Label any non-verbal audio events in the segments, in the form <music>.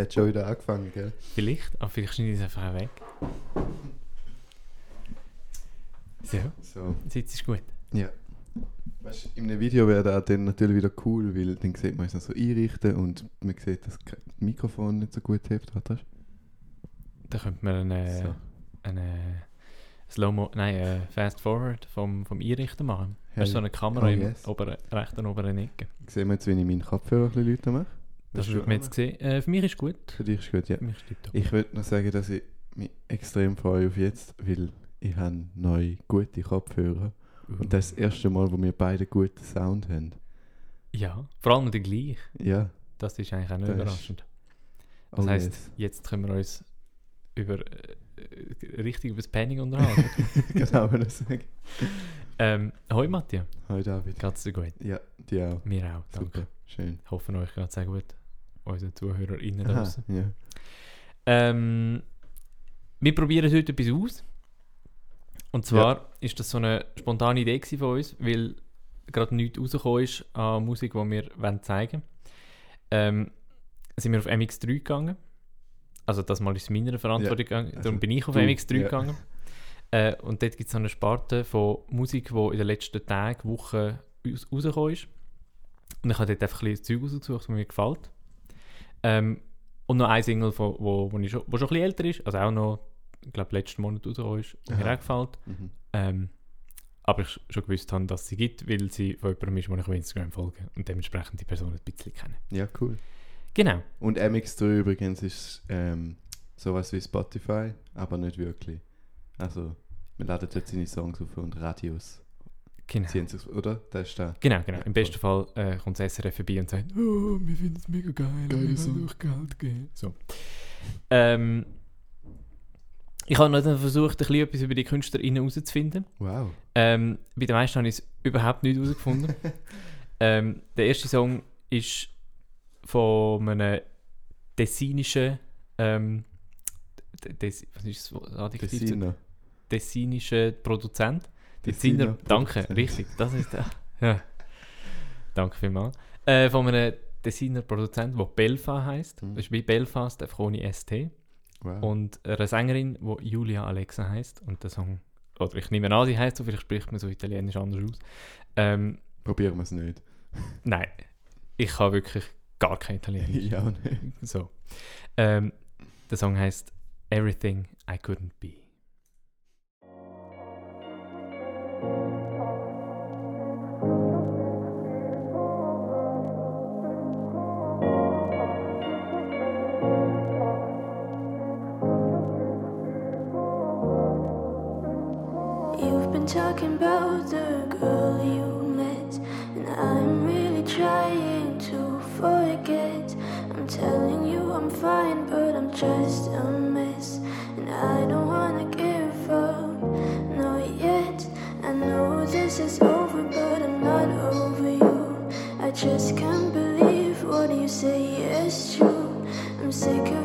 Der hat schon wieder angefangen, gell? Vielleicht, aber vielleicht schneide ich es einfach weg. So, So. Sitz ist gut. Ja. Weißt, in einem Video wäre das dann natürlich wieder cool, weil dann sieht man es noch so einrichten und man sieht, dass das Mikrofon nicht so gut hebt. Warte. Da könnte man eine, So. eine Slow-Mo, nein, äh, Fast Forward vom, vom Einrichten machen. Hast du so eine Kamera Oh, im yes. oberen, rechten oberen Ecke. Sehen wir jetzt, wenn ich meinen Kopfhörer ein bisschen lauter mache? Das wird man jetzt sehen. Äh, für mich ist gut. Für dich ist gut, ja. Für mich ist. Ich würde noch sagen, dass ich mich extrem freue auf jetzt, weil ich habe neue gute Kopfhörer. Und das ist das erste Mal, wo wir beide guten Sound haben. Ja, vor allem der gleich. Ja. Das ist eigentlich auch nicht Das überraschend. Das Oh heisst, yes. jetzt können wir uns über, äh, äh, richtig über das Penning unterhalten. <laughs> genau, wenn ich sagen. ähm, hoi Matthias, Hi David. geht's dir gut? Ja, dir auch. Mir auch, danke. Super, schön. Hoffen euch geht's sehr gut. Unseren ZuhörerInnen Aha, draussen. ja. Ähm, wir probieren heute etwas aus. Und zwar ist das so eine spontane Idee von uns, weil gerade nichts rausgekommen ist an Musik, die wir wollen zeigen ähm, sind wir auf MX3 gegangen. Also das mal ist meiner Verantwortung gegangen. also Darum bin ich auf du, MX3 ja. gegangen. Äh, und dort gibt es so eine Sparte von Musik, die in den letzten Tagen, Wochen raus- rausgekommen ist. Und ich habe dort einfach ein bisschen Zeug rausgesucht, das mir gefällt. Ähm, und noch ein Single, von, wo, wo, ich schon, wo schon ein bisschen älter ist, also auch noch, ich glaube, letzten Monat rausgekommen ist, der mir auch gefällt. Mhm. Ähm, aber ich schon gewusst habe, dass sie gibt, weil sie von jemandem ist, den ich auf Instagram folge und dementsprechend die Person ein bisschen kenne. Ja, cool. Genau. Und MX3 übrigens ist ähm, sowas wie Spotify, aber nicht wirklich. Also, wir laden dort seine Songs auf und Radios. Genau. Ziehen sich, oder? Das ist da. Genau, genau. Ja, Im besten Fall äh, kommt das SRF vorbei und sagt, oh, wir finden es mega geil, Geile wir wollen euch Geld geben. So. Ähm, ich habe noch dann versucht, ein bisschen etwas über die KünstlerInnen herauszufinden. Wow. Ähm, bei den meisten habe ich es überhaupt nicht herausgefunden. <laughs> ähm, der erste Song ist von einem tessinischen ähm, De- Des, was ist das Adjektiv? Tessiner. Tessinischen Produzent. Tessiner, danke, richtig. Das ist der. <laughs> Ja. Danke vielmals. Äh, von einem Tessiner Produzent, der Belfa heisst. Mhm. Das ist wie Belfast, einfach ohne ST. Wow. Und eine Sängerin, die Julia Alexa heißt. Und der Song, oder ich nehme an, sie heißt so, vielleicht spricht man so italienisch anders aus. Ähm, Probieren wir es nicht. <laughs> nein, ich kann wirklich gar kein Italienisch. <laughs> ja, nicht. So. Ähm, der Song heißt Everything I Couldn't Be. I'm sick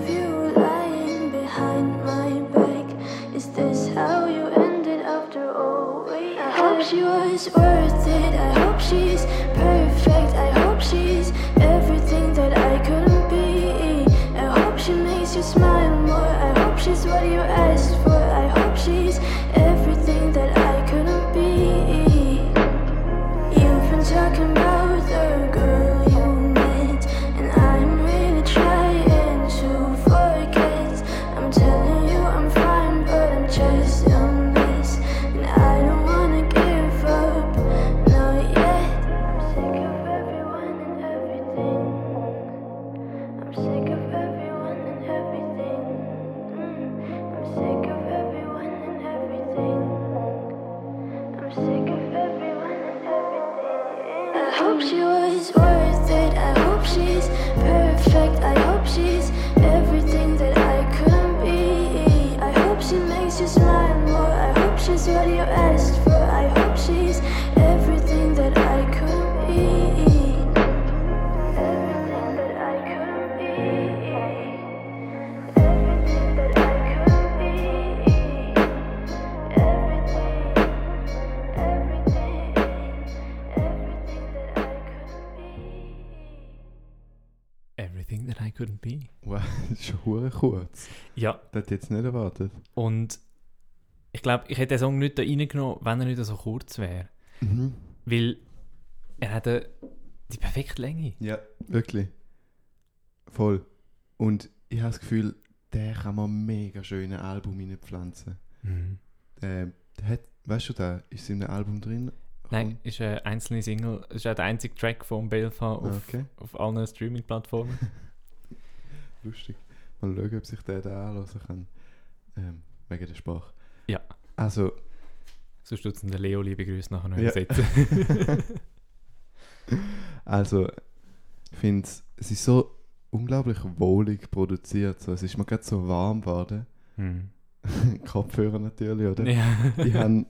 everything. I hure kurz. Ja, Das hätte ich jetzt nicht erwartet. und ich glaube, ich hätte den Song nicht da reingenommen, wenn er nicht so kurz wäre. Mhm. Weil er hat die perfekte Länge. Ja, wirklich. Voll. Und ich habe das Gefühl, der kann man mega schön in ein Album reinpflanzen. Mhm. Der, der hat, weißt du da, ist in einem Album drin? Nein, ist eine einzelne Single. Es ist auch der einzige Track von Belfa auf, Okay, auf allen Streaming-Plattformen. <laughs> lustig. Mal schauen, ob sich der da anhören kann. Ähm, wegen der Sprache. Ja. Also, Sonst tut den Leo liebe Grüße nachher noch Ja. übersetzen. <laughs> also, ich finde es ist so unglaublich wohlig produziert. So, es ist mir gerade so warm geworden. Hm. <laughs> Kopfhörer natürlich, oder? Ja. Ich habe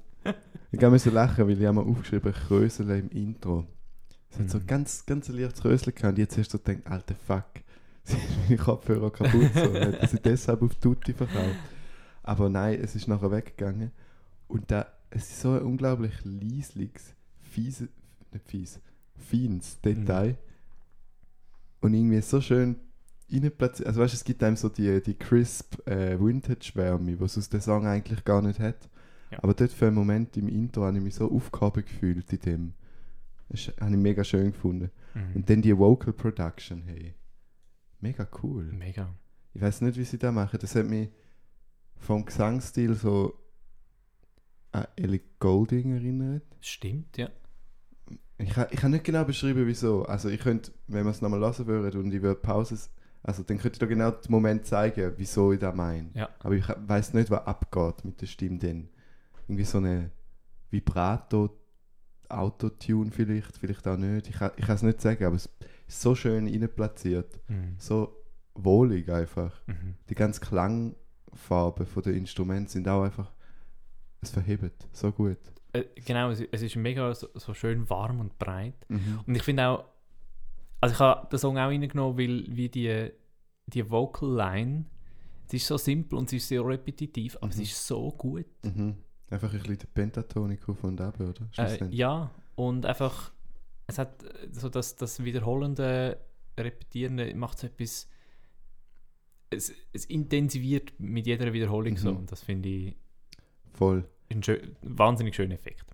ich müssen lachen, weil ich habe mir aufgeschrieben Krösel im Intro. Es hat so Mhm. ganz, ganz ein leichtes Krösel gehabt und jetzt hast du gedacht, alter Fuck, sind meine Kopfhörer kaputt so. Hat sie deshalb auf Tutti verkauft. Aber nein, es ist nachher weggegangen und da, es ist so ein unglaublich leisliches, fieses, nicht fies, feines Detail und irgendwie so schön reinplatziert. Also weißt du, es gibt einem so die, die crisp äh, Vintage-Wärme, was aus der Song eigentlich gar nicht hat. Ja. Aber dort für einen Moment im Intro habe ich mich so aufgehoben gefühlt in dem. Das habe ich mega schön gefunden. Mhm. Und dann die Vocal Production, hey. Mega cool. Mega. Ich weiß nicht, wie sie das machen. Das hat mich vom Gesangsstil so an Ellie Golding erinnert. Stimmt, ja. Ich kann, ich kann nicht genau beschreiben, wieso. Also ich könnte, wenn wir es nochmal hören würden und ich würde Pause, also dann könnte ich da genau den Moment zeigen, wieso ich das meine. Ja. Aber ich weiß nicht, was abgeht mit der Stimme dann. Irgendwie so eine Vibrato, Autotune vielleicht, vielleicht auch nicht. Ich kann, ich kann es nicht sagen, aber es so schön reinplatziert. Mhm. So wohlig einfach. Mhm. Die ganzen Klangfarben von den Instrumenten sind auch einfach, es verhebt so gut. Äh, genau, es, es ist mega so, so schön warm und breit. Mhm. Und ich finde auch, also ich habe den Song auch reingenommen, weil wie die, die Vocal Line, sie ist so simpel und sie ist sehr repetitiv, aber Mhm. sie ist so gut. Mhm. Einfach ein bisschen der Pentatonik auf und ab, oder? Äh, ja, und einfach, es hat äh, so das, das wiederholende, repetierende, macht so etwas, es, es intensiviert mit jeder Wiederholung so. Mhm. Und das finde ich Voll. ein schö wahnsinnig schöner Effekt.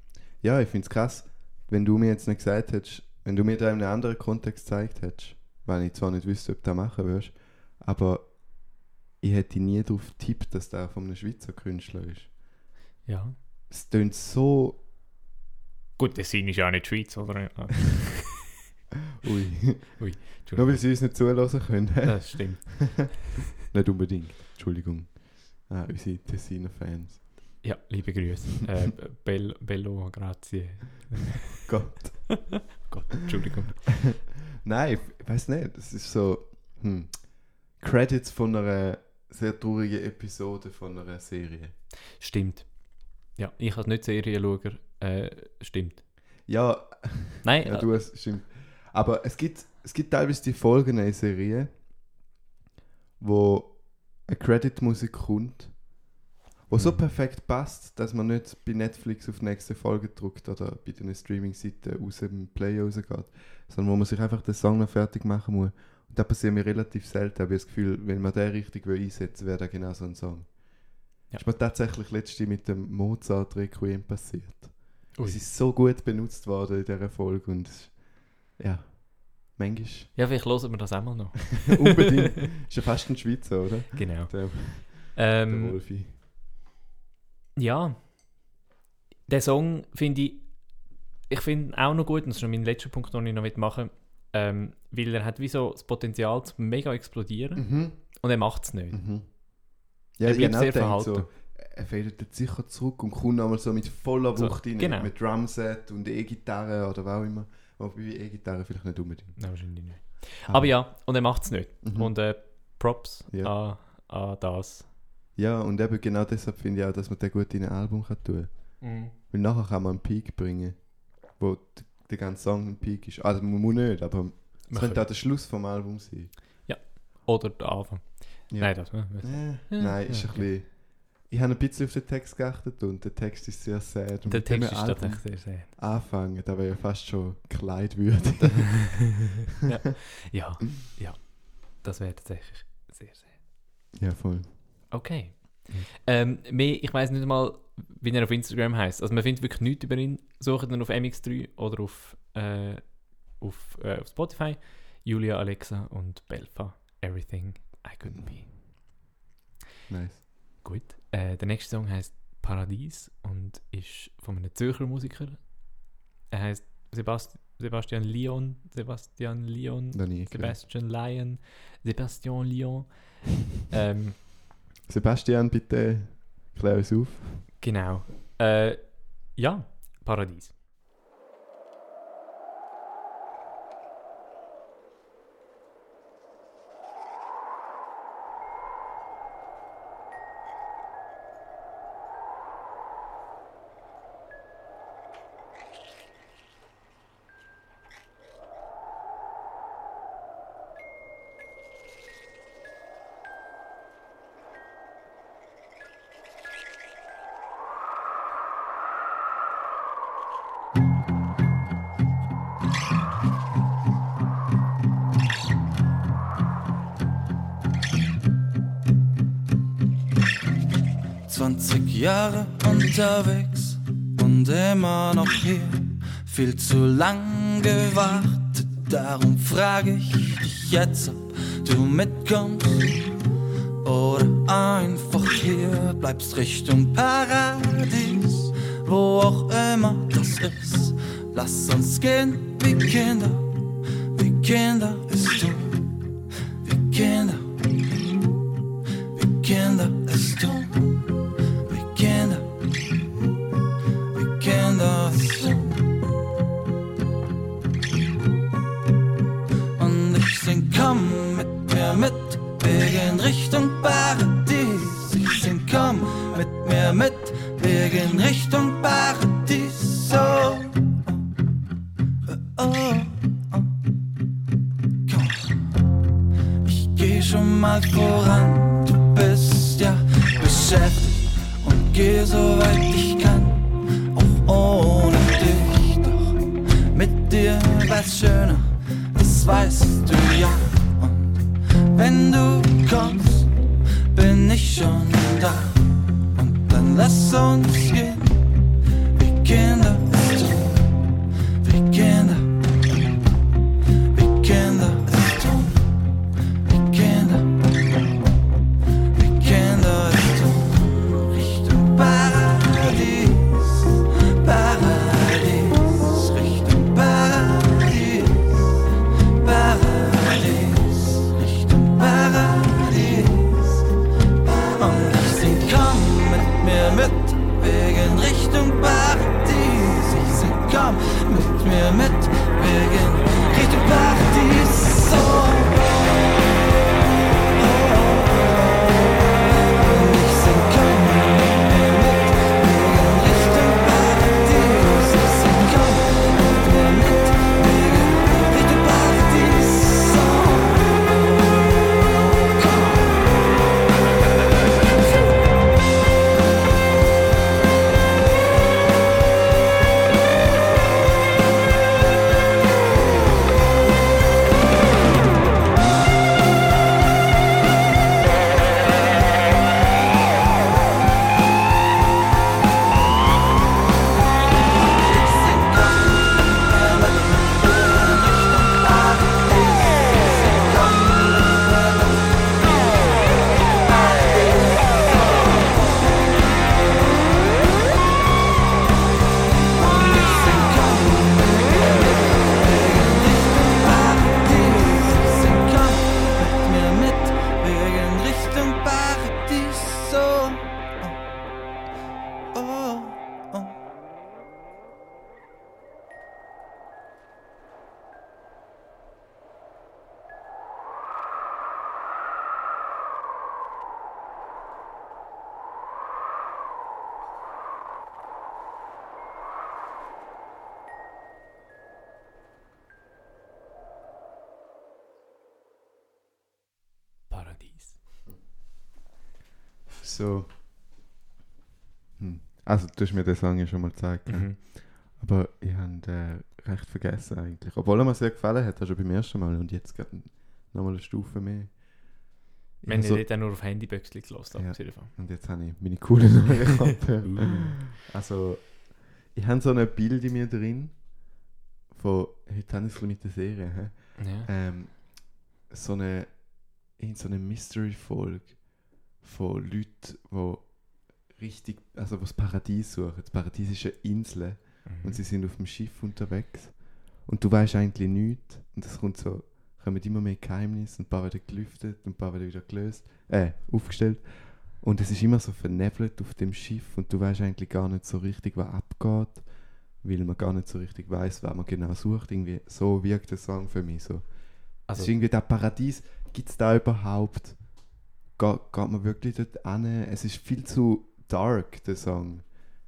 Ja, ich finde es krass, wenn du mir jetzt nicht gesagt hättest, wenn du mir da in einem anderen Kontext gezeigt hättest, weil ich zwar nicht wüsste, ob du das machen würdest, aber ich hätte nie darauf getippt, dass der von einem Schweizer Künstler ist. Ja. Es tönt so. Gut, das ist ja auch nicht Schweiz, oder? <laughs> Ui. Nur Entschuldigung. weil sie uns nicht zulassen können. <laughs> Das stimmt. <laughs> nicht unbedingt. Entschuldigung. Ah, unsere Tessiner Fans. Ja, liebe Grüße. Äh, Bell, Bello, grazie. Gott. Gott, Entschuldigung. Nein, ich weiß nicht. Es ist so. Hm, Credits von einer sehr traurigen Episode von einer Serie. Stimmt. Ja, ich als nicht Serienschauer, äh, stimmt. Ja, Nein, ja äh, du hast stimmt. Aber es gibt, es gibt teilweise die Folgen in Serien, wo eine Credit-Musik kommt, wo so Mhm. perfekt passt, dass man nicht bei Netflix auf die nächste Folge drückt oder bei den Streaming-Seiten aus dem Play rausgeht, sondern wo man sich einfach den Song noch fertig machen muss. Und das passiert mir relativ selten, aber ich habe das Gefühl, wenn man den richtig will einsetzen will, wäre das genau so ein Song. Ja. Ist mir tatsächlich letztens mit dem Mozart Requiem passiert. Ui. Es ist so gut benutzt worden in dieser Folge und ja, manchmal ja, vielleicht hören wir das einmal noch. <laughs> unbedingt. ist ja fast ein Schweizer, oder? Genau. Der, der Ähm, Wolfi. ja, der Song finde ich, ich finde auch noch gut, und das ist noch mein letzter Punkt, den ich noch machen will, ähm, weil er hat wie so das Potenzial zu mega explodieren Mhm. und er macht es nicht. Mhm. Ja, Er bleibt genau sehr verhalten. so, er fädelt jetzt sicher zurück und kommt nochmal so mit voller So, Wucht rein, genau. mit Drumset und E-Gitarre oder was auch immer. Wobei E-Gitarre vielleicht nicht unbedingt. Nein, wahrscheinlich nicht. Aber ja, und er macht es nicht. Mhm. Und äh, Props Ja. an, an das. Ja, und eben genau deshalb finde ich auch, dass man den gut in ein Album kann tun kann. Weil nachher kann man einen Peak bringen, wo der ganze Song ein Peak ist. Also man muss nicht, aber es könnte auch der Schluss vom Album sein. Oder der Anfang. Ja. Nein, das. Äh, Äh, Ja, nein, ist ja, ein bisschen... Ich habe ein bisschen auf den Text geachtet und der Text ist sehr sad. Und der Text ist tatsächlich sehr, sehr. Anfangen, da wäre ja fast schon kleidwürdig. <laughs> <laughs> ja, ja. Das wäre tatsächlich sehr, sehr. Ja, voll. Okay. Ähm, mehr, ich weiß nicht mal, wie er auf Instagram heißt. Also man findet wirklich nichts über ihn. Sucht ihn auf MX3 oder auf, äh, auf, äh, auf Spotify. Julia, Alexa und Belfa. Everything I couldn't be. Nice. Gut. Äh, der nächste Song heißt Paradies und ist von einem Zürcher Musiker. Er heißt Sebast Sebastian Leon. Sebastian gehört. Sebastian Lion. Sebastian Leon. <laughs> ähm, Sebastian, bitte klär uns auf. genau. Äh, ja, Paradies. Unterwegs und immer noch hier. Viel zu lang gewartet, darum frage ich dich jetzt, ob du mitkommst oder einfach hier bleibst Richtung Paradies, wo auch immer das ist. Lass uns gehen wie Kinder, wie Kinder es tun, So. Hm. Also, du hast mir den Song ja schon mal gezeigt. Mhm. Aber ich habe den recht vergessen eigentlich. Obwohl er mir sehr gefallen hat, schon beim ersten Mal und jetzt gerade nochmal eine Stufe mehr. Ich Wenn hab ich so- dort nur auf Handyböckchen gelassen habe, Ja. Und jetzt habe ich meine coolen neuen <laughs> Kopfhörer. Uh. Also, ich habe so ein Bild in mir drin von, heute habe ich es mit der Serie? Ja. ähm, so eine, in so eine Mystery-Folge von Leuten, die richtig, also die das Paradies suchen. Das Paradies ist eine Insel Mhm. und sie sind auf dem Schiff unterwegs. Und du weißt eigentlich nichts. Und es kommt so, kommen immer mehr Geheimnisse und ein paar werden gelüftet und ein paar werden wieder gelöst, äh, aufgestellt. Und es ist immer so vernebelt auf dem Schiff und du weißt eigentlich gar nicht so richtig, was abgeht, weil man gar nicht so richtig weiß, was man genau sucht. Irgendwie so wirkt der Song für mich so. Also, Also, ist irgendwie das Paradies, gibt es da überhaupt? Geht, geht man wirklich dort an? Es ist viel zu dark, der Song,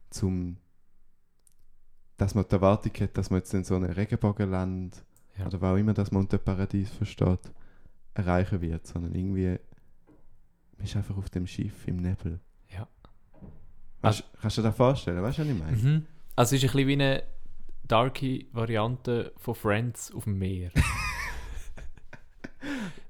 zum dass man die Erwartung hat, dass man jetzt in so einem Regenbogenland Ja. oder was auch immer, dass man unter Paradies versteht, erreichen wird, sondern irgendwie man ist einfach auf dem Schiff im Nebel. Ja. Weißt, kannst du dir das vorstellen? Weißt du, was ich meine? mhm. also es ist ein bisschen wie eine darky Variante von Friends auf dem Meer. <laughs>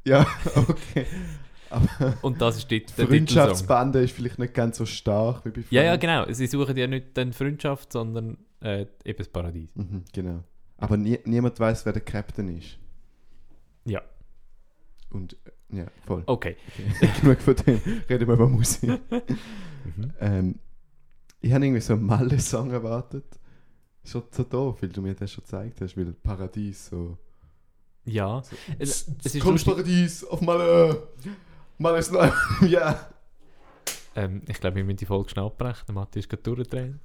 Ja, okay. <laughs> Aber Und das ist die der. Freundschaftsbande ist vielleicht nicht ganz so stark wie bei Ja, ja, Friends. genau. Sie suchen ja nicht dann Freundschaft, sondern äh, eben das Paradies. Mhm, genau. Aber nie, niemand weiß, wer der Captain ist. Ja. Und äh, ja, voll. Okay. Okay. <laughs> Genug von dem. Reden wir über Musik. <laughs> Mhm. Ähm, ich habe irgendwie so einen Malle-Song erwartet. Schon so doof, weil du mir das schon gezeigt hast, weil Paradies so. Ja. so Es, es ist Kommst lustig. Paradies auf Malle! Malle ist neu! ja! Ähm, ich glaube, wir müssen die Folge schnell abbrechen. Der Matthias ist gerade durchdrehen.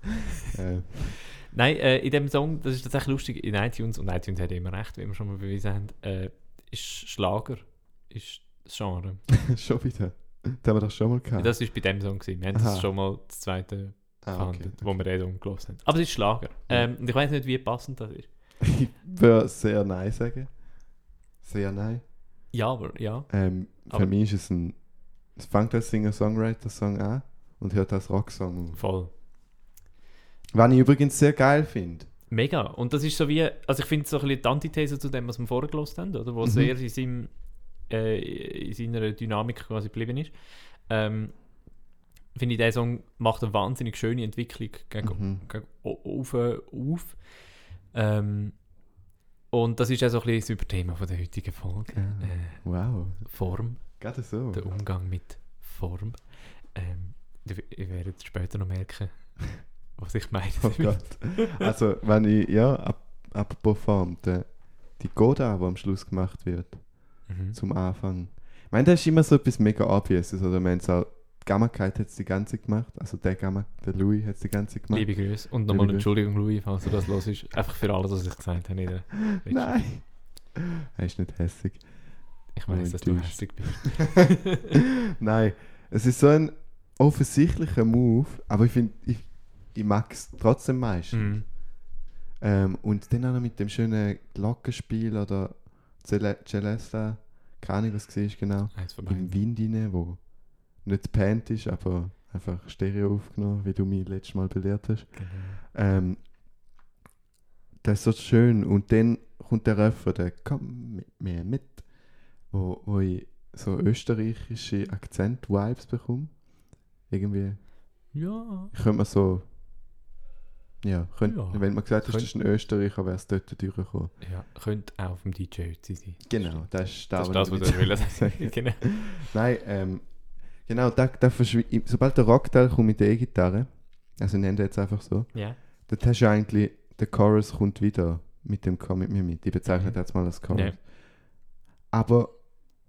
Äh, <laughs> Nein, äh, in dem Song, das ist tatsächlich lustig, in iTunes, und iTunes hat immer recht, wie wir schon mal bewiesen haben, äh, ist Schlager, ist das Genre. <laughs> schon wieder. Das haben wir doch schon mal gehabt. Das war bei dem Song. Gewesen. Wir haben Aha. das schon mal das zweite ah, okay. gehandelt, wo wir Song gehört haben. Aber es ist Schlager. Ähm, und ich weiß nicht, wie passend das ist. <laughs> Ich würde sehr nein sagen. Sehr nein. Ja, aber ja. Ähm, für Aber- mich ist es ein. Es fängt als Singer-Songwriter-Song an und hört als Rocksong auf. Voll. Was ich übrigens sehr geil finde. Mega. Und das ist so wie, also ich finde es so ein bisschen die Antithese zu dem, was wir vorher gelost haben, oder? Wo Mhm. sehr in, seinem, äh, in seiner Dynamik quasi geblieben ist. Ähm, finde ich, der Song macht eine wahnsinnig schöne Entwicklung gegen, Mhm. gegen auf. auf. Ähm, und das ist auch so ein bisschen das Überthema von der heutigen Folge. Äh, wow. Form, Gerade so. der Umgang mit Form. Ähm, ihr, werdet später noch merken, <laughs> was ich meine. Oh. Also, wenn ich, ja, ab, apropos Form, der, die Goda, die am Schluss gemacht wird, Mhm. zum Anfang. Ich meine, das ist immer so etwas mega obvious. Oder es auch, die Gammakite hat es die ganze gemacht. Also der Gamma, der Louis hat es die ganze gemacht. Liebe Grüße. Und nochmal. Entschuldigung, Louis, falls du das los ist. Einfach für alles, was ich gesagt habe. in der letzten- Nein. Er ist nicht hässig. Ich weiß, dass du hässlich bist. <laughs> Nein, es ist so ein offensichtlicher Move, aber ich finde, ich, ich mag es trotzdem meistens. Mhm. Ähm, und dann auch noch mit dem schönen Glockenspiel oder Cele- Celesta, keine Ahnung, was es war genau, im. Wind rein, wo nicht gepannt ist, aber einfach Stereo aufgenommen, wie du mich letztes Mal belehrt hast. Genau. Ähm, das ist so schön. Und dann kommt der Refrain, der «Komm mit mir mit», wo, wo ich so österreichische Akzent-Vibes bekomme. Irgendwie, Ja. ich könnte mir so... Ja, könnt, Ja. wenn man gesagt hat, das ist ein Österreicher, wäre es dort durchgekommen. ja. Könnte auch auf dem DJ Ötzi sein. Genau, das ist Das ist was das, ich was du mit- willst sagen. <laughs> genau. Nein, ähm, genau, da, da sobald der Rockteil kommt mit der E-Gitarre, also nennen wir jetzt einfach so, Ja. Dort hast du eigentlich, der Chorus kommt wieder mit dem Komm mit mir mit. Ich bezeichne Mhm. das jetzt mal als Chorus. Ja. Aber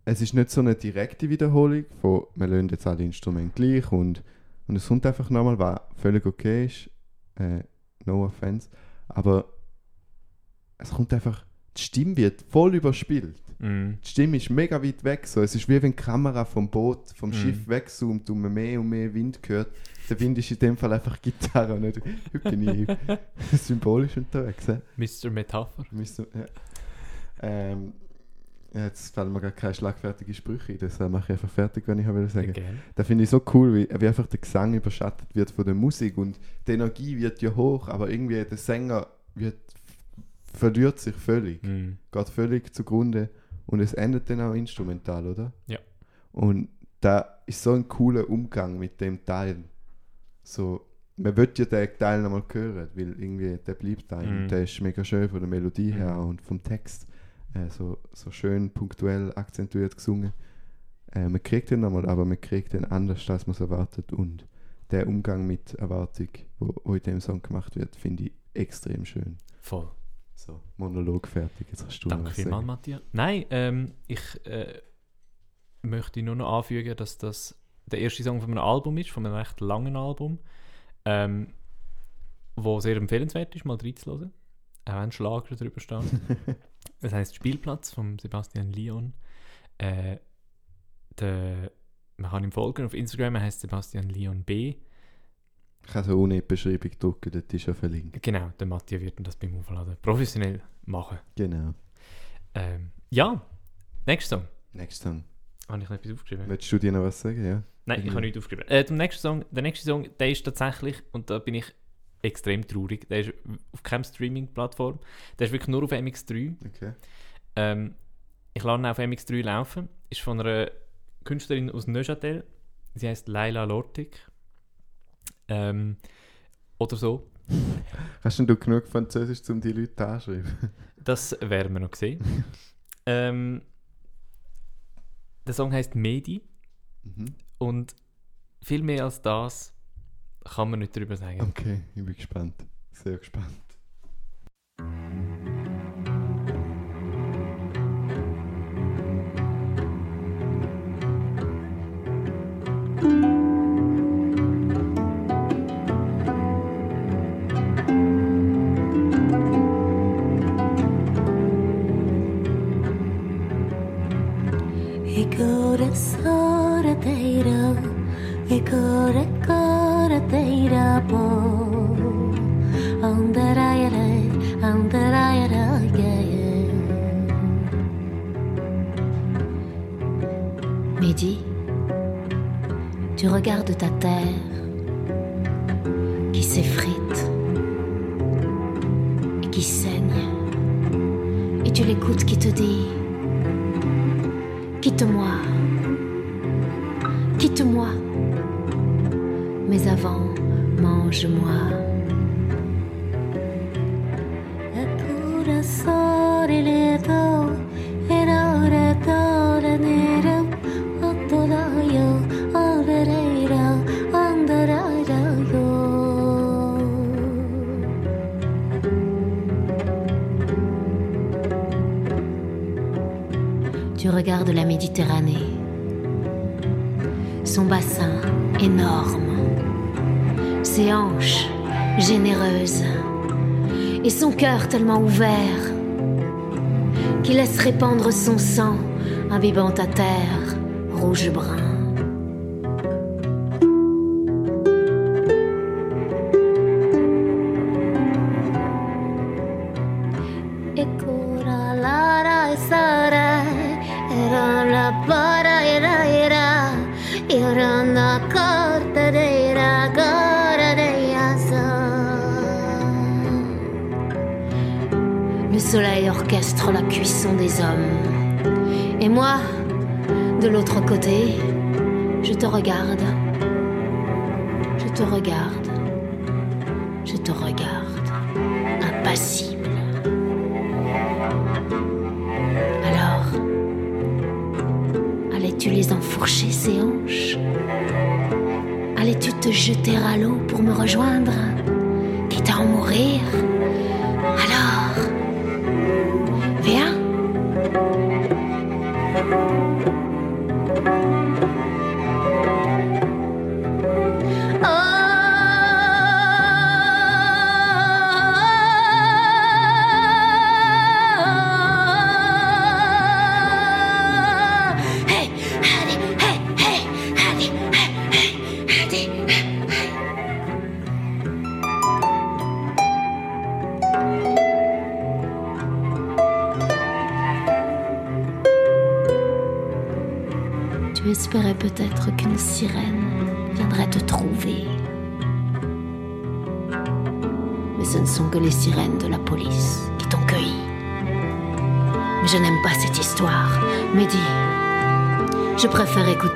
es ist nicht so eine direkte Wiederholung von, wir lösen jetzt alle Instrumente gleich und, und es kommt einfach nochmal, was völlig okay ist. Äh, no offense. Aber es kommt einfach, die Stimme wird voll überspielt. Mhm. Die Stimme ist mega weit weg. So. Es ist wie wenn die Kamera vom Boot, vom Mhm. Schiff wegzoomt und man mehr und mehr Wind hört. Der Wind ist in dem Fall einfach Gitarre und nicht. Bin ich <laughs> symbolisch unterwegs. He? Mr. Metapher. Müssen- Ja. Ähm, jetzt fallen mir gar keine schlagfertigen Sprüche ein. Das äh, mache ich einfach fertig, wenn ich will sagen. Das finde ich so cool, wie, wie einfach der Gesang überschattet wird von der Musik und die Energie wird ja hoch, aber irgendwie der Sänger wird, verliert sich völlig Mhm. geht völlig zugrunde und es endet dann auch instrumental, oder? Ja. Und da ist so ein cooler Umgang mit dem Teil. So, man wird ja den Teil nochmal hören, weil irgendwie der bleibt einem. Mhm. Der ist mega schön von der Melodie her Mhm. und vom Text. Äh, so, so schön punktuell akzentuiert gesungen. Äh, man kriegt den nochmal, aber man kriegt den anders, als man es erwartet. Und der Umgang mit Erwartung, wo, wo in dem Song gemacht wird, finde ich extrem schön. Voll. So, Monolog fertig, jetzt hast du Danke vielmals. Matthias. Nein, ähm, ich äh, möchte nur noch anfügen, dass das der erste Song von einem Album ist, von einem recht langen Album, ähm, wo sehr empfehlenswert ist, mal reinzuhören. Auch wenn Schlager drüber steht. <laughs> Das heißt Spielplatz von Sebastian Leon. Äh, der, man kann ihm folgen auf Instagram, er heißt Sebastian Leon B. Ich kann so in die Beschreibung drücken, dort ist ja verlinkt. Genau, der Matthias wird das beim Aufladen professionell machen. Genau. Ähm, ja, nächster Song. Next Song. Habe ich noch etwas aufgeschrieben? Willst du dir noch was sagen? Ja. Nein, ich Irgendwie. habe nichts aufgeschrieben. Äh, zum nächsten Song, der nächste Song, der ist tatsächlich, und da bin ich extrem traurig, der ist auf keiner Streaming-Plattform, der ist wirklich nur auf MX3. Okay. Ähm, ich lasse ihn auf MX3 laufen. Ist von einer Künstlerin aus Neuchâtel. Sie heißt Laila Lortig. Ähm, oder so. Hast denn du genug Französisch, um die Leute anzuschreiben? Das werden wir noch sehen. <laughs> ähm, der Song heißt Medi. Mhm. Und viel mehr als das kann man nicht darüber sagen. Okay, ich bin gespannt. Sehr gespannt. Mehdi, tu regardes ta terre qui s'effrite et qui saigne. Et tu l'écoutes qui te dit Quitte-moi, quitte-moi. Mais avant, mange-moi. Tu regardes la Méditerranée son bassin énorme, ses hanches généreuses et son cœur tellement ouvert qui laisse répandre son sang, imbibant ta terre rouge-brun. Le soleil orchestre la cuisson des hommes. Et moi, de l'autre côté, je te regarde. Je te regarde. Je te regarde. Impassible. Alors, allais-tu les enfourcher ces hanches? Allais-tu te jeter à l'eau pour me rejoindre Quitte à en mourir?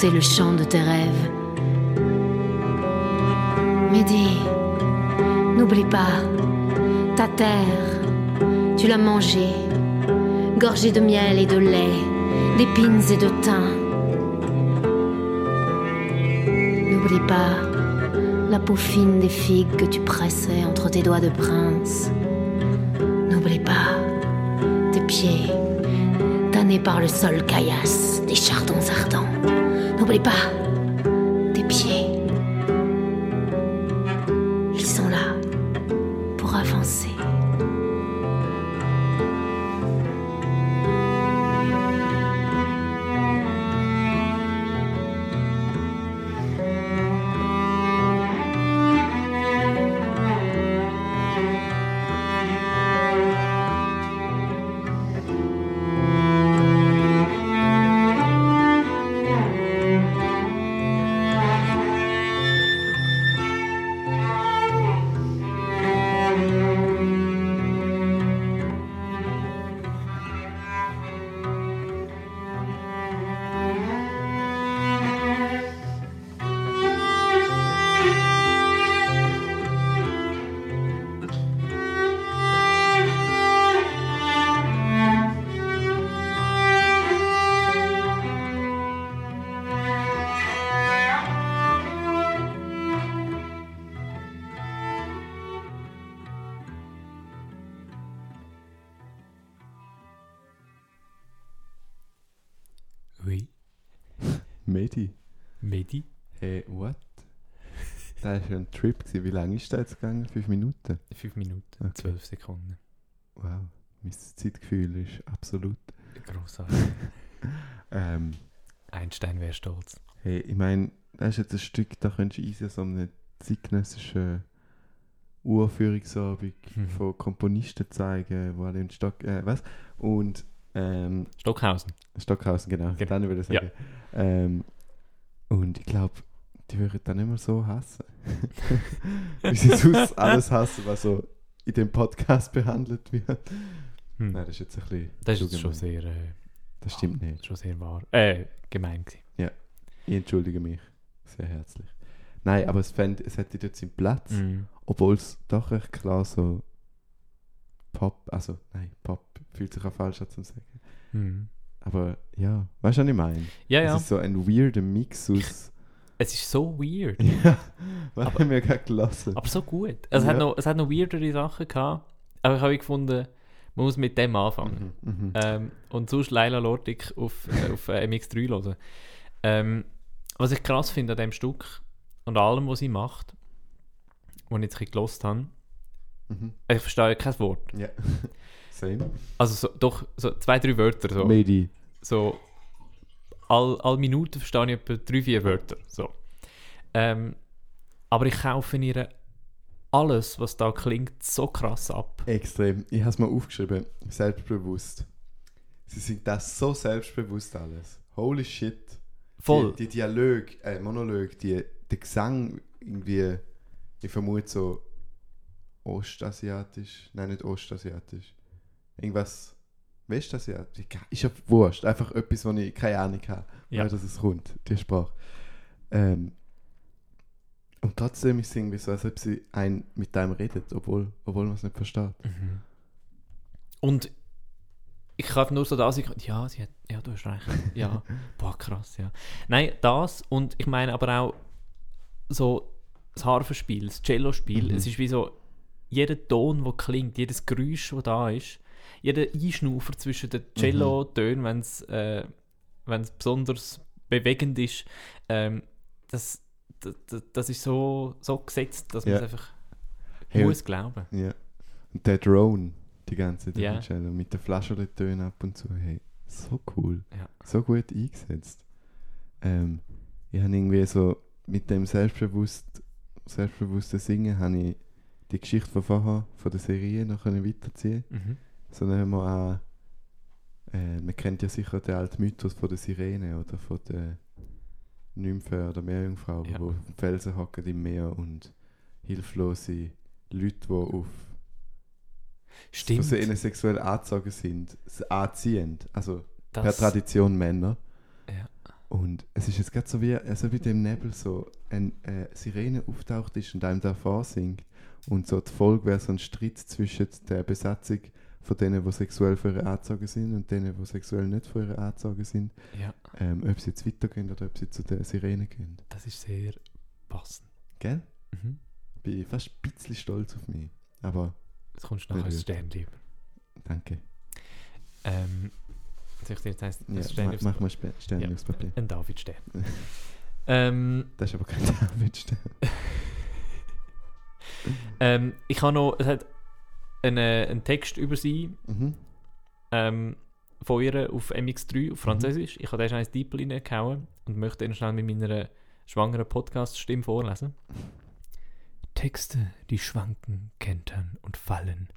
Le chant de tes rêves. Mehdi, n'oublie pas, ta terre, tu l'as mangée, gorgée de miel et de lait, d'épines et de thym. N'oublie pas la peau fine des figues que tu pressais entre tes doigts de prince. N'oublie pas tes pieds, tannés par le sol caillasse des chardons ardents. 不离吧。Medi. Medi. Hey, what? <laughs> Das war ja ein Trip. Gewesen. Wie lange ist der jetzt gegangen? Fünf Minuten? 5 Minuten, Okay. 12 Sekunden. Wow. Mein Zeitgefühl ist absolut. Grossartig. <laughs> Ähm, Einstein wäre stolz. hey, ich meine, das ist jetzt ein Stück, da könntest du easy so eine zeitgenössische Uraufführungsabend Mhm. von Komponisten zeigen, wo alle in Stock, äh, was? Und ähm, Stockhausen. Stockhausen, genau. Genau. Dann würde ich sagen. Ähm, und ich glaube, die würden dann immer so hassen. <laughs> Wie sie sonst alles hassen, was so in dem Podcast behandelt wird. Hm. Nein, das ist jetzt ein bisschen. Das ist schon sehr, äh, Das stimmt nicht. schon sehr wahr. Äh, gemein gewesen. Ich entschuldige mich sehr herzlich. Nein, aber es, fänd, es hätte dort seinen Platz, Mhm. obwohl es doch recht klar so Pop, also nein, Pop fühlt sich auch falsch an zu sagen. Mhm. Aber ja, weißt du, was ich meine? Ja, ja. Es ist so ein weirder Mix aus. Es ist so weird. <laughs> ja, was Aber- haben wir gerade gelassen? Aber so gut. Es, Ja. hat noch, es hat noch weirdere Sachen gehabt. Aber ich habe gefunden, man muss mit dem anfangen. Mhm, mhm. Ähm, und sonst Leila Lordig auf, äh, <laughs> auf äh, MX3 hören. Ähm, was ich krass finde an dem Stück und allem, was sie macht, was ich jetzt gelost habe, Mhm. ich verstehe kein Wort. Ja. <laughs> Same. Also so, doch so zwei, drei Wörter. So, Medi. so all, all Minuten verstehe ich etwa drei, vier Wörter. So. Ähm, aber ich kaufe ihr alles, was da klingt, so krass ab. Extrem. Ich habe es mal aufgeschrieben. Selbstbewusst. Sie sind das so selbstbewusst alles. Holy shit. Voll. Die, die Dialog, äh, Monolog, die, der Gesang irgendwie, ich vermute so ostasiatisch. Nein, nicht ostasiatisch. Irgendwas westasiatisch. Ist ja wurscht. Einfach etwas, wo ich keine Ahnung habe, Ja. weil es kommt, die Sprache. Ähm, und trotzdem ist es irgendwie so, als ob sie ein mit einem redet, obwohl, obwohl man es nicht versteht. Mhm. Und ich kann nur so da sagen, ja, sie hat, ja, du hast recht. Ja, <laughs> boah, krass, ja. Nein, das und ich meine aber auch so das Harfenspiel, das Cello-Spiel. Mhm. Es ist wie so, jeder Ton, der klingt, jedes Geräusch, das da ist, jeder Einschnaufer zwischen den Cello-Tönen, wenn es äh, wenn's besonders bewegend ist, ähm, das, das, das ist so, so gesetzt, dass man Ja. es einfach Hey, muss glauben. Ja. Und der Drone, die ganze Zeit im Cello, mit den Flaschentönen ab und zu. Hey, so cool. Ja. So gut eingesetzt. Ähm, ich habe irgendwie so mit dem selbstbewusst, selbstbewussten Singen habe ich die Geschichte von vorher, von der Serie, noch weiterziehen Mhm. So nehmen wir an, äh, man kennt ja sicher den alten Mythos von der Sirene oder von der Nymphe oder Meerjungfrau, Ja. wo auf Felsen hocken im Meer und hilflose Leute, die auf Stimmt. Ihnen sexuell angezogen sind, anziehend. Also per das, Tradition Männer. Ja. Und es ist jetzt gerade so wie, also wie dem Nebel so eine äh, Sirene auftaucht ist und einem da vorsingt. Und so die Folge wäre so ein Streit zwischen der Besatzung von denen, die sexuell für ihre angezogen sind und denen, die sexuell nicht für ihre angezogen sind. ja, Ähm, ob sie jetzt weitergehen oder ob sie zu der Sirene gehen. das ist sehr passend. Gell? Mhm. Bin fast ein bisschen stolz auf mich. Aber Jetzt kommst du noch als. Stern über. danke. Ähm, soll ich dir jetzt eins Ja, Stern mach, mach mal Spe- Sterne Ja. aufs Papier. Ein David-Stern. <laughs> ähm, Das ist aber kein David-Stern. <laughs> ähm, ich habe noch, es hat einen, einen Text über sie Mhm. ähm, von ihr auf MX3 auf Französisch. Ich habe den schon als Deep reingehauen und möchte ihn schnell mit meiner schwangeren Podcast-Stimme vorlesen. Texte, die schwanken, kentern und fallen,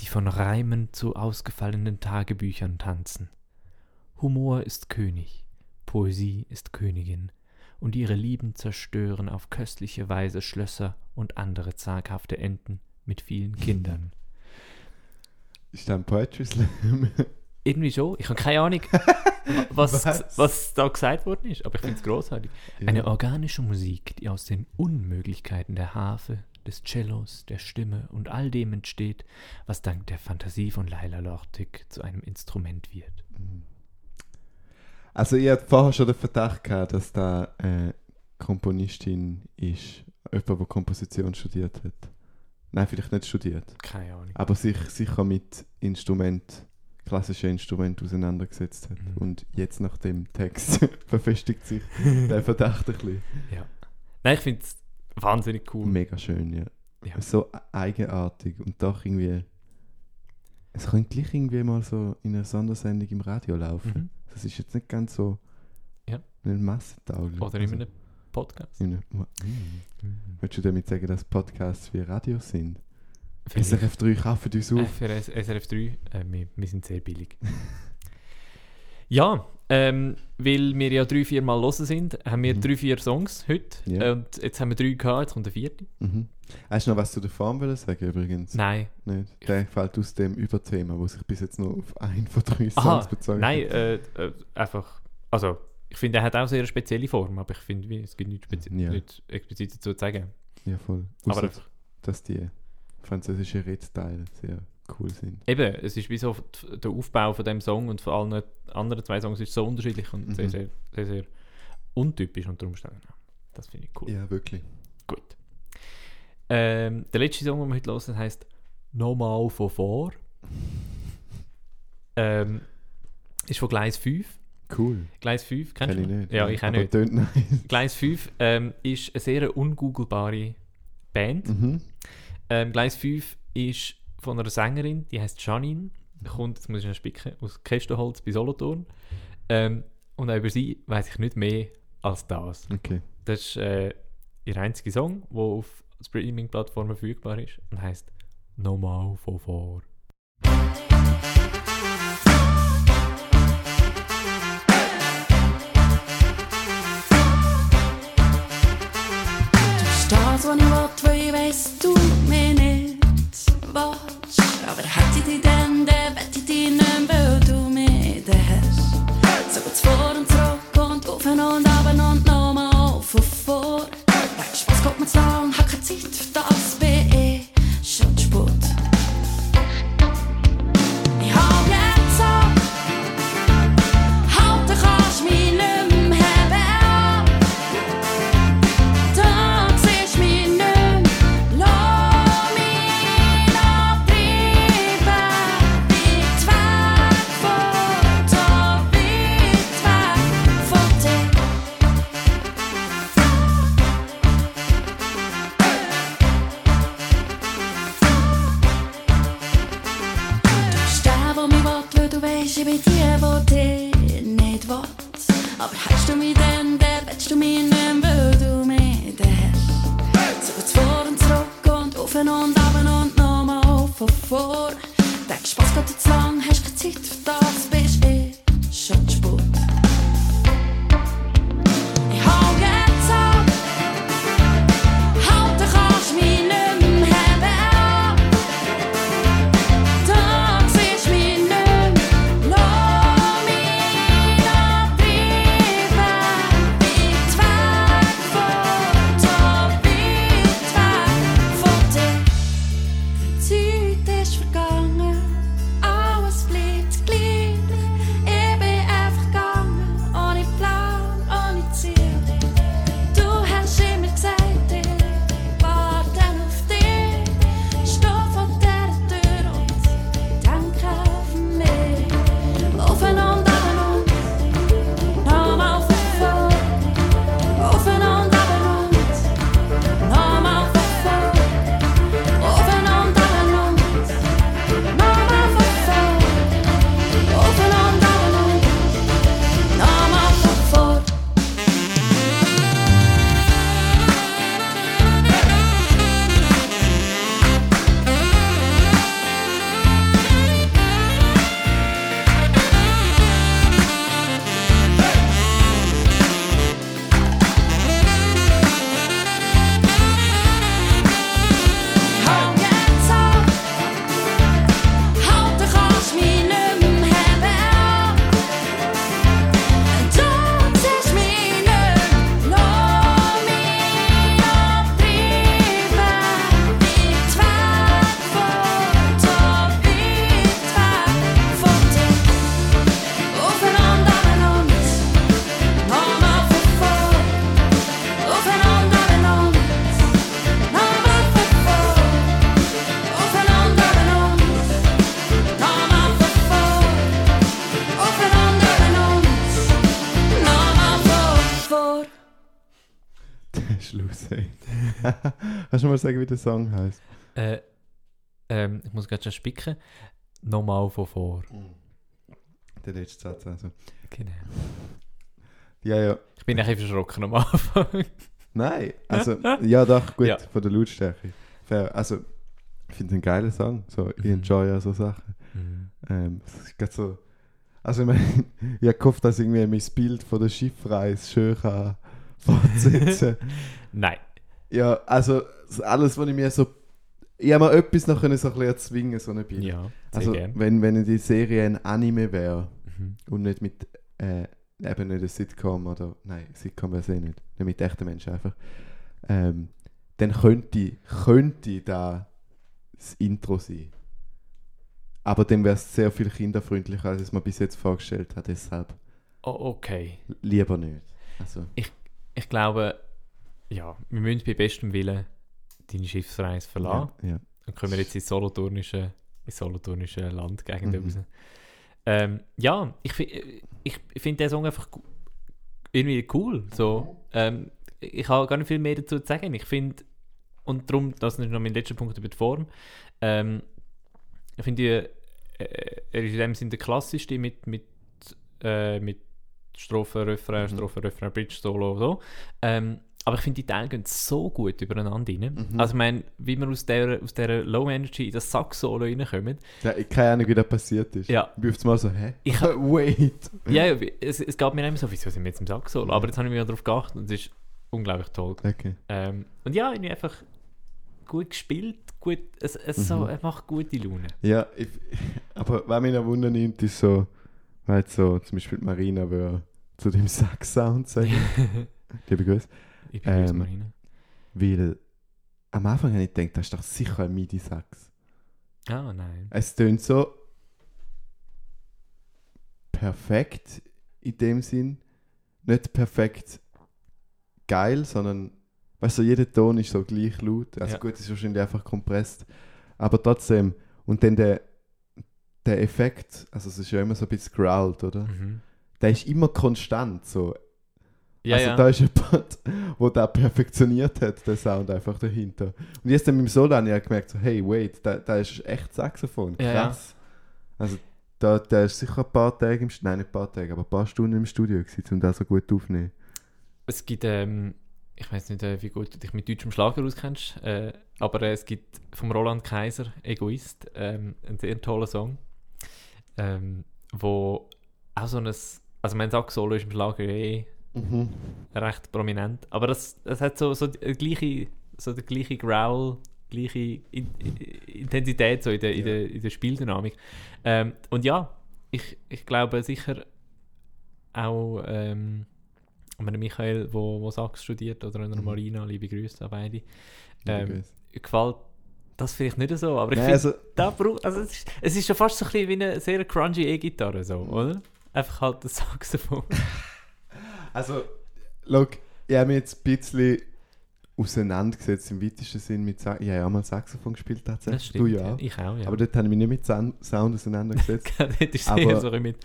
die von Reimen zu ausgefallenen Tagebüchern tanzen. Humor ist König, Poesie ist Königin, und ihre Lieben zerstören auf köstliche Weise Schlösser und andere zaghafte Enten mit vielen Kindern. Ist das ein Poetry Slam? <laughs> Irgendwie schon. Ich habe keine Ahnung, <laughs> was, Was? was? da gesagt worden ist, aber ich finde es großartig. Eine Ja. organische Musik, die aus den Unmöglichkeiten der Harfe, des Cellos, der Stimme und all dem entsteht, was dank der Fantasie von Laila Lortig zu einem Instrument wird. Also ich hatte vorher schon den Verdacht gehabt, dass da äh, Komponistin ist. Jemand, der Komposition studiert hat. Nein, vielleicht nicht studiert. Keine Ahnung. Aber sich sicher mit Instrument, klassischen Instrumenten auseinandergesetzt hat. Mhm. Und jetzt nach dem Text <laughs> verfestigt sich der Verdacht ein bisschen. Nein, ich finde es wahnsinnig cool. Mega schön, ja. Ja. So eigenartig und doch irgendwie. Es könnte gleich irgendwie mal so in einer Sondersendung im Radio laufen. Mhm. Das ist jetzt nicht ganz so. Ja. Nicht massentauglich. Oder in Also, einem Podcast. in einem- Mm. Willst du damit sagen, dass Podcasts wie Radios sind? SRF 3 kaufen uns Äh, auf. für S- SRF 3, äh, wir, wir sind sehr billig. <laughs> ja, ähm, weil wir ja drei, vier Mal hören sind, haben wir Mhm. drei, vier Songs heute. Ja. Und jetzt haben wir drei gehabt, jetzt kommt der vierte. Mhm. Hast du noch was zu der Form wollen sagen übrigens? Nein, Nicht? Der fällt aus dem Überthema, wo sich bis jetzt nur auf einen von drei Songs Aha, bezogen nein, hat. äh, äh, einfach, also ich finde, er hat auch sehr eine spezielle Form, aber ich finde, es gibt nichts, spezi Ja. nichts explizit dazu zu sagen. Ja, voll. Aber Ausser, einfach, dass die französischen Redteile sehr cool sind. eben, es ist wie so der Aufbau von dem Song und von allen anderen zwei Songs ist so unterschiedlich und Mhm. sehr, sehr, sehr, sehr untypisch unter Umständen. Das finde ich cool. Ja, wirklich. Gut. Ähm, der letzte Song, den wir heute hören, heisst Nochmal von vor. <laughs> Ähm, ist von Gleis 5. Cool. Gleis 5, kennst Kenn du? ich nicht. Ja, ich auch Aber nicht. nice. Gleis 5 ähm, ist eine sehr ungoogelbare Band. Mhm. Ähm, Gleis 5 ist von einer Sängerin, die heißt Janine, kommt, jetzt muss ich noch spicken, aus Kästenholz bei Solothurn. Ähm, und auch über sie weiß ich nicht mehr als das. Okay. Das ist äh, ihr einziger Song, der auf Streaming-Plattformen verfügbar ist und heißt Nochmal von vor. Nicht willst. Aber hätte ich dich dann, dann wette ich dich nicht, weil du mich dann hast. So geht's vor mal sagen, wie der Song heißt? Äh, ähm, ich muss gerade schon spicken. Nochmal von vor. Der letzte Satz also. Genau. Ja, ja. Ich bin ein bisschen verschrocken am Anfang. Nein, also, <laughs> ja doch, gut, Ja. von der Lautstärke. Fair. Also, ich finde es einen geilen Song. So, ich Mhm. enjoy ja so Sachen. Mhm. Ähm, es so. Also, ich meine, <laughs> ich habe gehofft, dass irgendwie mein Bild von der Schiffreise schön kann <laughs> fortsetzen Nein. Ja, also, alles, was ich mir so. Ich habe mir etwas noch können so ein bisschen erzwingen, so ein Bild. Ja, also, gern. wenn, wenn die Serie ein Anime wäre Mhm. und nicht mit. Äh, eben nicht ein Sitcom oder. Nein, Sitcom wäre es eh nicht. Nicht mit echten Menschen einfach. Ähm, dann könnte, könnte da das Intro sein. Aber dann wäre es sehr viel kinderfreundlicher, als ich es mir bis jetzt vorgestellt habe. Deshalb Oh, okay. lieber nicht. Also, Ich glaube, ja, wir müssen bei bestem Willen deine Schiffsreise verlassen. ja, ja. Dann können wir jetzt ins solothurnische, ins solothurnische Landgegend Mhm. raus. Ähm, ja, ich, ich, finde den Song einfach irgendwie cool. So, ähm, ich habe gar nicht viel mehr dazu zu sagen. Ich finde, und darum, das ist noch mein letzter Punkt über die Form. Ähm, ich finde, die, äh, er ist in dem Sinne der klassischste mit, mit, äh, mit Strophe, Refrain, Mhm. Strophe, Refrain, Bridge, Solo so. Ähm, aber ich finde, die Teile gehen so gut übereinander rein. Mhm. Also, ich meine, wie wir aus dieser, aus dieser Low Energy in das Sax-Solo reinkommen. Ja, ich keine Ahnung, wie das passiert ist. Ja. Ich bin einmal so, hä? Ich- <laughs> Wait. Ja, ja, es, es geht mir immer so, wieso sind wir jetzt im Sax-Solo? Aber jetzt habe ich mich darauf geachtet und es ist unglaublich toll. Okay. Ähm, und ja, irgendwie einfach gut gespielt, gut, es, es, so, Mhm. er macht gute Laune. Ja, ich, <laughs> aber was mich noch wundern nimmt, ist so, weil so zum Beispiel Marina würde zu dem Sax-Sound sagen. <laughs> Liebe Grüße. Ich bin ähm, Ähm, Marina. Weil am Anfang habe ich gedacht, das ist doch sicher ein MIDI-Sax. Ah, nein. Es tönt so perfekt in dem Sinn. Nicht perfekt geil, sondern weißt du, jeder Ton ist so gleich laut. Also Ja. gut, es ist wahrscheinlich einfach kompressed. Aber trotzdem, und dann der, der Effekt, also es ist ja immer so ein bisschen growled, oder? Mhm. Der ist immer konstant. So. Ja, also ja. da ist jemand, <laughs> der das perfektioniert hat, der Sound einfach dahinter. Und jetzt mit dem Solo habe ich ja gemerkt, so, hey, wait, da, da ist echt Saxophon, Ja, ja. krass. Also da, der ist sicher ein paar Tage im Studio, nein, nicht ein paar Tage, aber ein paar Stunden im Studio gewesen, um das so gut aufzunehmen. Es gibt, ähm, ich weiß nicht, äh, wie gut du dich mit deutschem Schlager auskennst, äh, aber äh, es gibt vom Roland Kaiser, Egoist, ähm, einen sehr tollen Song, ähm, wo auch so ein, also mein Sax-Solo ist im Schlager eh Mhm. recht prominent, aber das, das hat so, so, die gleiche, so der gleiche Growl, gleiche In In Intensität so in der, in Ja. der, in der Spieldynamik. Ähm, und ja, ich, ich glaube sicher auch ähm, an Michael, wo, wo Sax studiert, oder an einer Mhm. Marina, liebe Grüße an beide, ähm, gefällt das vielleicht nicht so, aber ich finde, also, da braucht, also es, ist, es ist schon fast so ein bisschen wie eine sehr crunchy E-Gitarre, so, Mhm. oder? Einfach halt das Saxophon. <laughs> also, look, ich habe mich jetzt ein bisschen auseinandergesetzt im weitesten Sinn mit Sax. Ich habe ja auch mal Saxophon gespielt Das tatsächlich. stimmt. Du ja. Ich auch, ja. Aber dort habe ich mich nicht mit Sound auseinandergesetzt. <laughs> Dort ist Aber- so mit.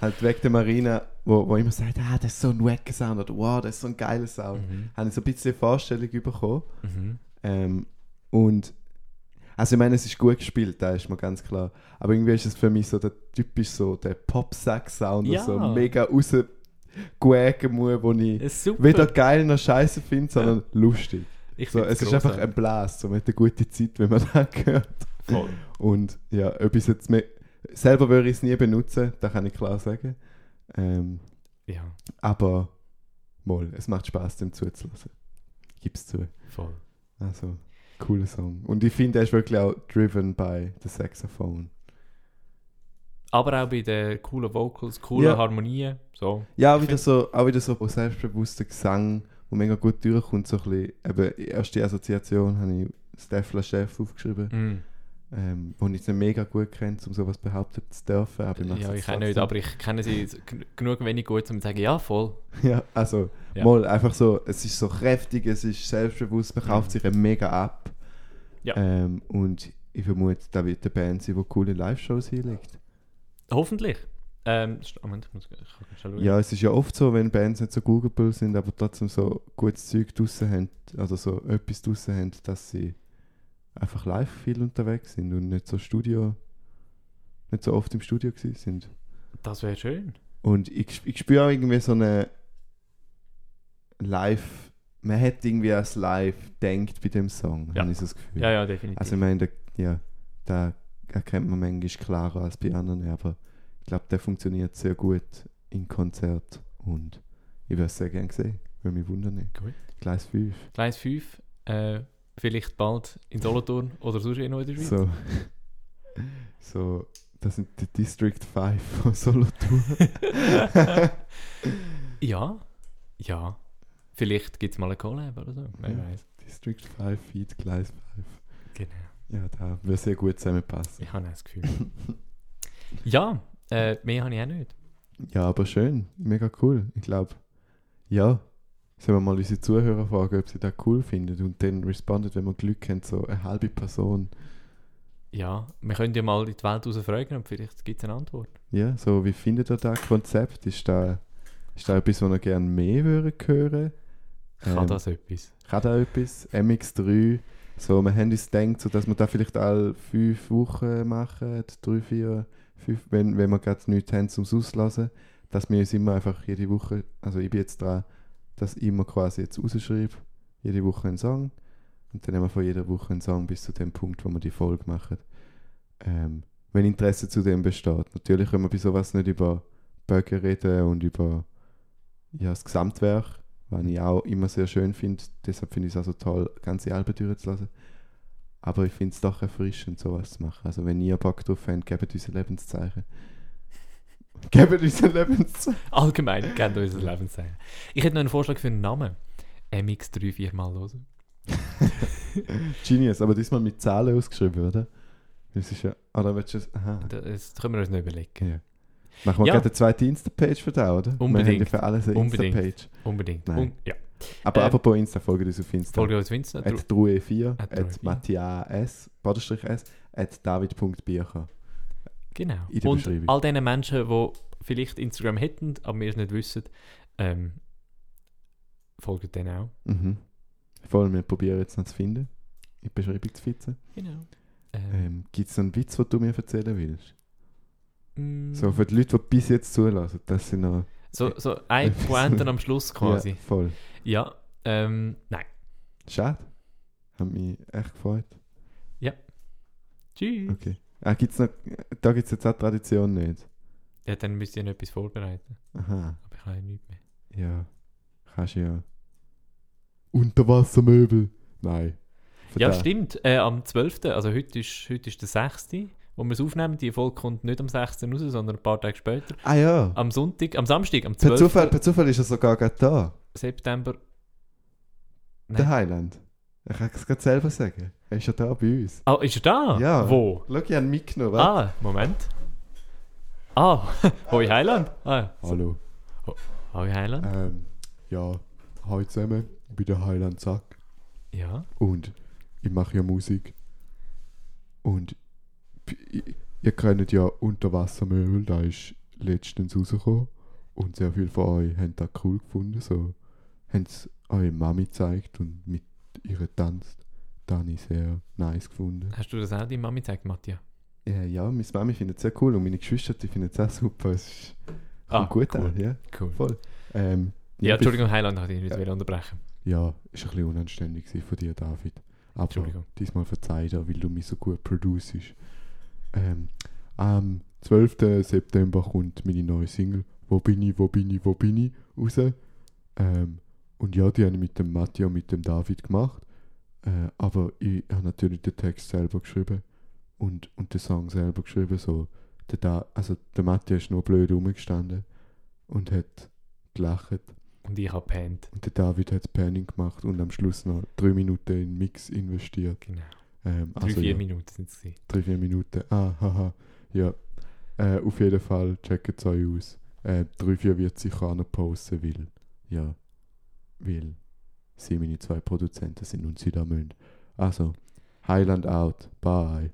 halt weg der Marina, wo, wo immer sagt, ah, das ist so ein wacker Sound oder wow, das ist so ein geiler Sound. Mhm. Habe ich so ein bisschen Vorstellung bekommen. Mhm. Ähm, und also ich meine, es ist gut gespielt, da ist mir ganz klar. Aber irgendwie ist es für mich so der typisch so der Pop-Sax-Sound, Ja. so mega rausguägen muss, wo ich weder geil noch scheiße finde, sondern lustig. ich So, es ist einfach ein Blast, so mit einer guten Zeit, wenn man <laughs> das hört. Voll. Und ja, etwas jetzt mehr, selber würde ich es nie benutzen, das kann ich klar sagen. Ähm, Ja, aber mal, es macht Spaß, dem zuzulassen. Gib's zu. voll. Also, cooler Song. Und ich finde, er ist wirklich auch driven by the Saxophone. Aber auch bei den coolen Vocals, coolen Ja. Harmonien. So. Ja, auch Ich wieder so, auch wieder so selbstbewusster Gesang, wo mega gut durchkommt. So ein bisschen, eben, die erste Assoziation habe ich Steffler Chef aufgeschrieben, Mm. ähm, wo ich jetzt nicht mega gut kenne, um sowas behaupten zu dürfen. Aber mach's Ja, ich auch nicht, aber ich kenne sie genug wenig gut, um zu sagen, ja, voll. <laughs> Ja, also, Ja. mal einfach so, es ist so kräftig, es ist selbstbewusst, man kauft Mhm. sich mega ab. Ja. Ähm, und ich vermute, da wird eine Band sein, die coole Live-Shows hinlegt. Hoffentlich. Ähm, Moment, ich muss ich kann schnell schauen. Ja, es ist ja oft so, wenn Bands nicht so googleable sind, aber trotzdem so gutes Zeug draussen haben, also so etwas draussen haben, dass sie einfach live viel unterwegs sind und nicht so Studio, nicht so oft im Studio gewesen sind. Das wäre schön. Und ich, ich spüre auch irgendwie so eine Live, man hätte irgendwie als Live denkt bei dem Song, Ja. habe ich so das Gefühl. Ja, ja, definitiv. Also ich meine, ja, da erkennt man manchmal klarer als bei anderen, aber ich glaube, der funktioniert sehr gut in Konzert und ich würde es sehr gerne sehen, würde mich wundern. Gut. Gleis 5. Gleis 5, äh, vielleicht bald in Solothurn oder sonst irgendwo in der Schweiz. So, so, das sind die District 5 von Solothurn. <laughs> ja, ja. Vielleicht gibt es mal ein Collab oder so, wer Ja. weiß. District 5 Feed Gleis 5. Genau. Ja, da würde sehr gut zusammenpassen. Ich habe auch das Gefühl. <laughs> ja, äh, mehr habe ich auch nicht. Ja, aber schön, mega cool. Ich glaube, ja, sollen wir mal unsere Zuhörer fragen, ob sie das cool finden und dann respondet, wenn wir Glück haben, so eine halbe Person. Ja, wir können ja mal in die Welt raus fragen und vielleicht gibt es eine Antwort. Ja, so wie findet ihr das Konzept? Ist da, ist da etwas, was ihr gerne mehr hören? Kann Ähm, das etwas? Kann da etwas? MX3, so, wir haben uns gedacht, so, dass wir das vielleicht alle fünf Wochen machen, drei, vier, fünf, wenn, wenn wir gerade nichts haben zum Auslassen, dass wir uns immer einfach jede Woche, also ich bin jetzt dran, dass ich immer quasi jetzt rausschreibe, jede Woche einen Song und dann haben wir von jeder Woche einen Song bis zu dem Punkt, wo wir die Folge machen. Ähm, wenn Interesse zu dem besteht. Natürlich können wir bei sowas nicht über Böcke reden und über ja, das Gesamtwerk, was ich auch immer sehr schön finde. Deshalb finde ich es auch so toll, ganze Alben durchzulassen. Aber ich finde es doch erfrischend, sowas zu machen. Also wenn ihr Bock drauf habt, gebt uns ein Lebenszeichen. <laughs> gebt uns ein Lebenszeichen. Allgemein kennt unser Lebenszeichen. Ich hätte noch einen Vorschlag für einen Namen. MX34 mal hören. <laughs> Genius, aber diesmal mit Zahlen ausgeschrieben, oder? Das ist ja... Oder willst du. Aha. Das können wir uns noch überlegen. Ja. Machen wir Ja. gerade eine zweite Insta-Page für da, oder? Wir haben Unbedingt. für alles eine Unbedingt. Insta-Page. Unbedingt. Nein. Ja. Aber Ähm, apropos Insta, folgt uns auf Insta. Folge uns auf Insta. at drue4, At at drue4. matthias, S, at david.biercher. Genau. in der Und Beschreibung. all diesen Menschen, die vielleicht Instagram hätten, aber wir es nicht wissen, ähm, folgen denen auch. Mhm. Voll, wir probieren jetzt noch zu finden. In die Beschreibung zu fitzen. Genau. Ähm, Gibt es noch einen Witz, den du mir erzählen willst? Mm, So für die Leute, die bis jetzt zulassen, das sind noch... so, so ein Etwas- Pointe am Schluss <laughs> quasi. Ja, voll. Ja. ähm, nein. Schade. Hat mich echt gefreut. Tschüss. Okay. Ah, gibt's noch, da gibt es jetzt auch Tradition nicht. Ja, dann müsst ihr noch etwas vorbereiten. Aha. Aber ich habe ja nichts mehr. Ja. Kannst du ja. Unterwassermöbel. Nein. Ja, Verdammt. stimmt. Äh, am 12., also heute ist, heute ist der 6., wo wir es aufnehmen. Die Folge kommt nicht am 6. raus, sondern ein paar Tage später. Ah ja. Am Sonntag, am Samstag, am Per 12. Zufall, per Zufall ist er sogar gerade da. September. Nein. Der Highland. Ich kann es gerade selber sagen. Er ist ja da bei uns. Ah, ist er da? Ja. Wo? Schau, ich habe ihn mitgenommen. warte. Ah, Moment. Ah, <laughs> Hoi Heiland. Ah, Hallo. Hoi Heiland. Ähm, ja, hallo zusammen. Ich bin der Highland Zack. Ja. Und ich mache ja Musik. Und ihr kennt ja Unterwassermöbel, da ist letztens rausgekommen. Und sehr viele von euch haben das cool gefunden. So haben es eure Mami gezeigt und mit ihr tanzt. Das habe ich sehr nice gefunden. Hast du das auch deiner Mami gezeigt, Matthias? Ja, ja meine Mami findet es sehr cool und meine Geschwister finden es auch super. Es ist, Ah, gut cool. an, ja. Cool. Voll. Ähm, Ja, Entschuldigung, Heiland hat ich nicht Ja. wieder unterbrechen. Ja, ist ein bisschen unanständig von dir, David. Aber Entschuldigung. diesmal verzeih dir, weil du mich so gut producest. Ähm, am 12. September kommt meine neue Single «Wo bin ich, wo bin ich, wo bin ich» raus. Ähm, und ja, die habe ich mit dem Matthias und mit dem David gemacht. Äh, aber ich habe natürlich den Text selber geschrieben und, und den Song selber geschrieben. So. Der, da also der Matthias ist nur blöd rumgestanden und hat gelacht. Und ich habe pennt. Und der David hat Panning gemacht und am Schluss noch drei Minuten in Mix investiert. Genau. Ähm, Drei, also vier ja, Minuten sind es. gewesen. drei, vier Minuten. Ah, haha. Ja. Äh, auf jeden Fall checkt es euch aus. Äh, drei, vier wird sicher auch noch posten, weil, ja, weil sie meine zwei Produzenten sind und sie da müssen. Also, Highland out. Bye.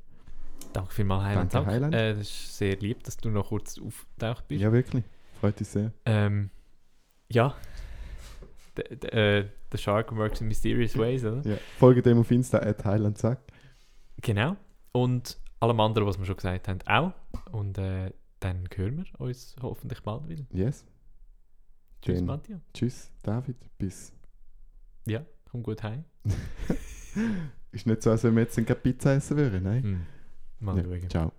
Danke vielmals, Highland. Danke, Sack. Highland. Äh, das ist sehr lieb, dass du noch kurz aufgetaucht bist. Ja, wirklich. Freut mich sehr. Ähm, ja. The, the, äh, the Shark works in mysterious ways, oder? Ja. Folge dem auf Insta, at Highland Sack. Genau. Und allem anderen, was wir schon gesagt haben, auch. Und äh, dann hören wir uns hoffentlich bald wieder. Yes. Tschüss, Dann- Matthias. Tschüss, David. Bis. Ja, komm gut heim. <laughs> Ist nicht so, als wenn wir jetzt eine Pizza essen würden, nein? Hm. Mal Ja, schauen. Ciao.